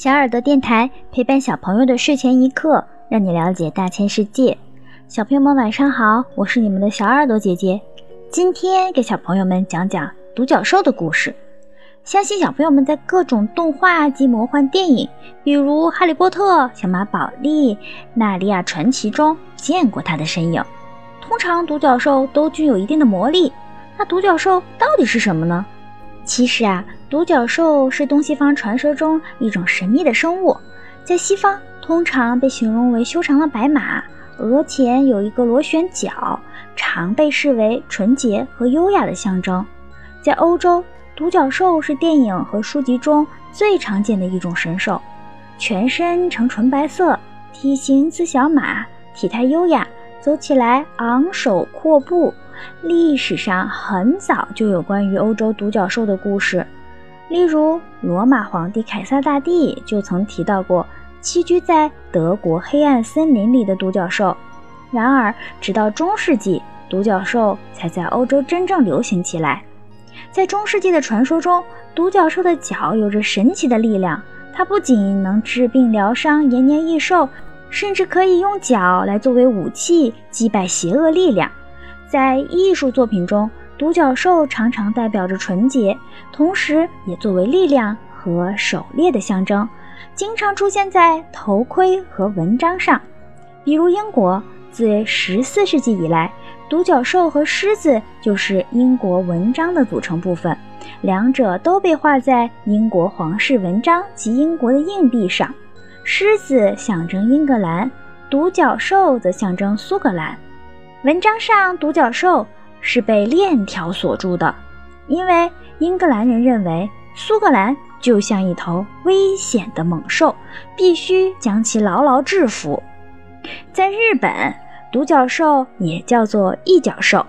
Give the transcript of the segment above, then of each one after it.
小耳朵电台陪伴小朋友的睡前一刻，让你了解大千世界。小朋友们晚上好，我是你们的小耳朵姐姐。今天给小朋友们讲讲独角兽的故事。相信小朋友们在各种动画及魔幻电影，比如《哈利波特》《小马宝莉》《纳利亚传奇》中见过它的身影。通常独角兽都具有一定的魔力。那独角兽到底是什么呢？其实啊，独角兽是东西方传说中一种神秘的生物，在西方通常被形容为修长的白马，额前有一个螺旋桨，常被视为纯洁和优雅的象征。在欧洲，独角兽是电影和书籍中最常见的一种神兽，全身呈纯白色，体型似小马，体态优雅，走起来昂首阔步。历史上很早就有关于欧洲独角兽的故事，例如罗马皇帝凯撒大帝就曾提到过栖居在德国黑暗森林里的独角兽。然而，直到中世纪，独角兽才在欧洲真正流行起来。在中世纪的传说中，独角兽的角有着神奇的力量，它不仅能治病疗伤、延年益寿，甚至可以用脚来作为武器击败邪恶力量。在艺术作品中，独角兽常常代表着纯洁，同时也作为力量和狩猎的象征，经常出现在头盔和纹章上。比如英国，自十四世纪以来，独角兽和狮子就是英国纹章的组成部分，两者都被画在英国皇室纹章及英国的硬币上。狮子象征英格兰，独角兽则象征苏格兰。文章上，独角兽是被链条锁住的，因为英格兰人认为苏格兰就像一头危险的猛兽，必须将其牢牢制服。在日本，独角兽也叫做一角兽，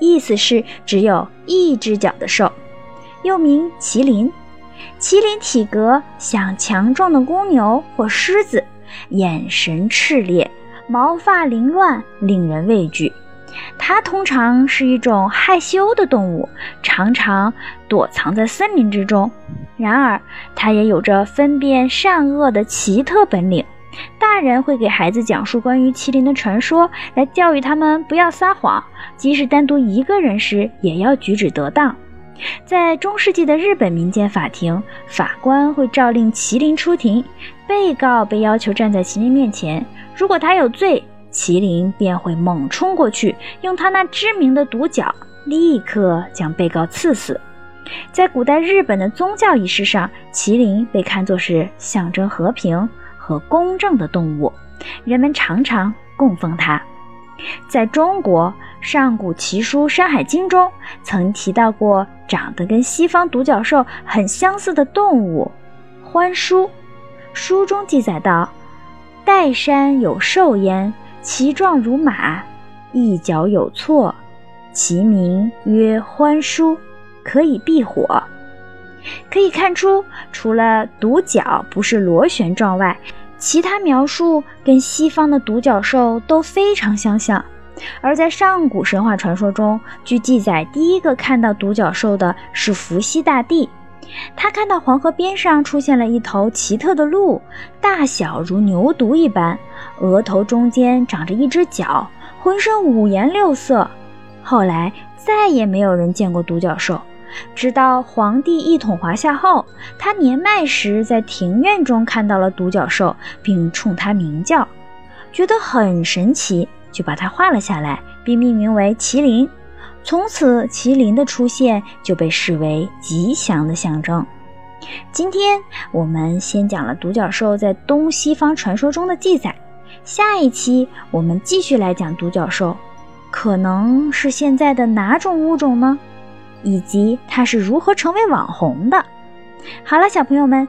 意思是只有一只脚的兽，又名麒麟。麒麟体格像强壮的公牛或狮子，眼神炽烈。毛发凌乱，令人畏惧。它通常是一种害羞的动物，常常躲藏在森林之中。然而，它也有着分辨善恶的奇特本领。大人会给孩子讲述关于麒麟的传说，来教育他们不要撒谎，即使单独一个人时，也要举止得当。在中世纪的日本民间法庭，法官会诏令麒麟出庭，被告被要求站在麒麟面前。如果他有罪，麒麟便会猛冲过去，用他那知名的独角立刻将被告刺死。在古代日本的宗教仪式上，麒麟被看作是象征和平和公正的动物，人们常常供奉它。在中国，上古奇书《山海经》中曾提到过长得跟西方独角兽很相似的动物——獾书。书中记载道。岱山有兽焉，其状如马，一角有错，其名曰獾书，可以避火。可以看出，除了独角不是螺旋状外，其他描述跟西方的独角兽都非常相像。而在上古神话传说中，据记载，第一个看到独角兽的是伏羲大帝。他看到黄河边上出现了一头奇特的鹿，大小如牛犊一般，额头中间长着一只角，浑身五颜六色。后来再也没有人见过独角兽，直到皇帝一统华夏后，他年迈时在庭院中看到了独角兽，并冲它鸣叫，觉得很神奇，就把它画了下来，并命名为麒麟。从此，麒麟的出现就被视为吉祥的象征。今天我们先讲了独角兽在东西方传说中的记载，下一期我们继续来讲独角兽，可能是现在的哪种物种呢？以及它是如何成为网红的。好了，小朋友们。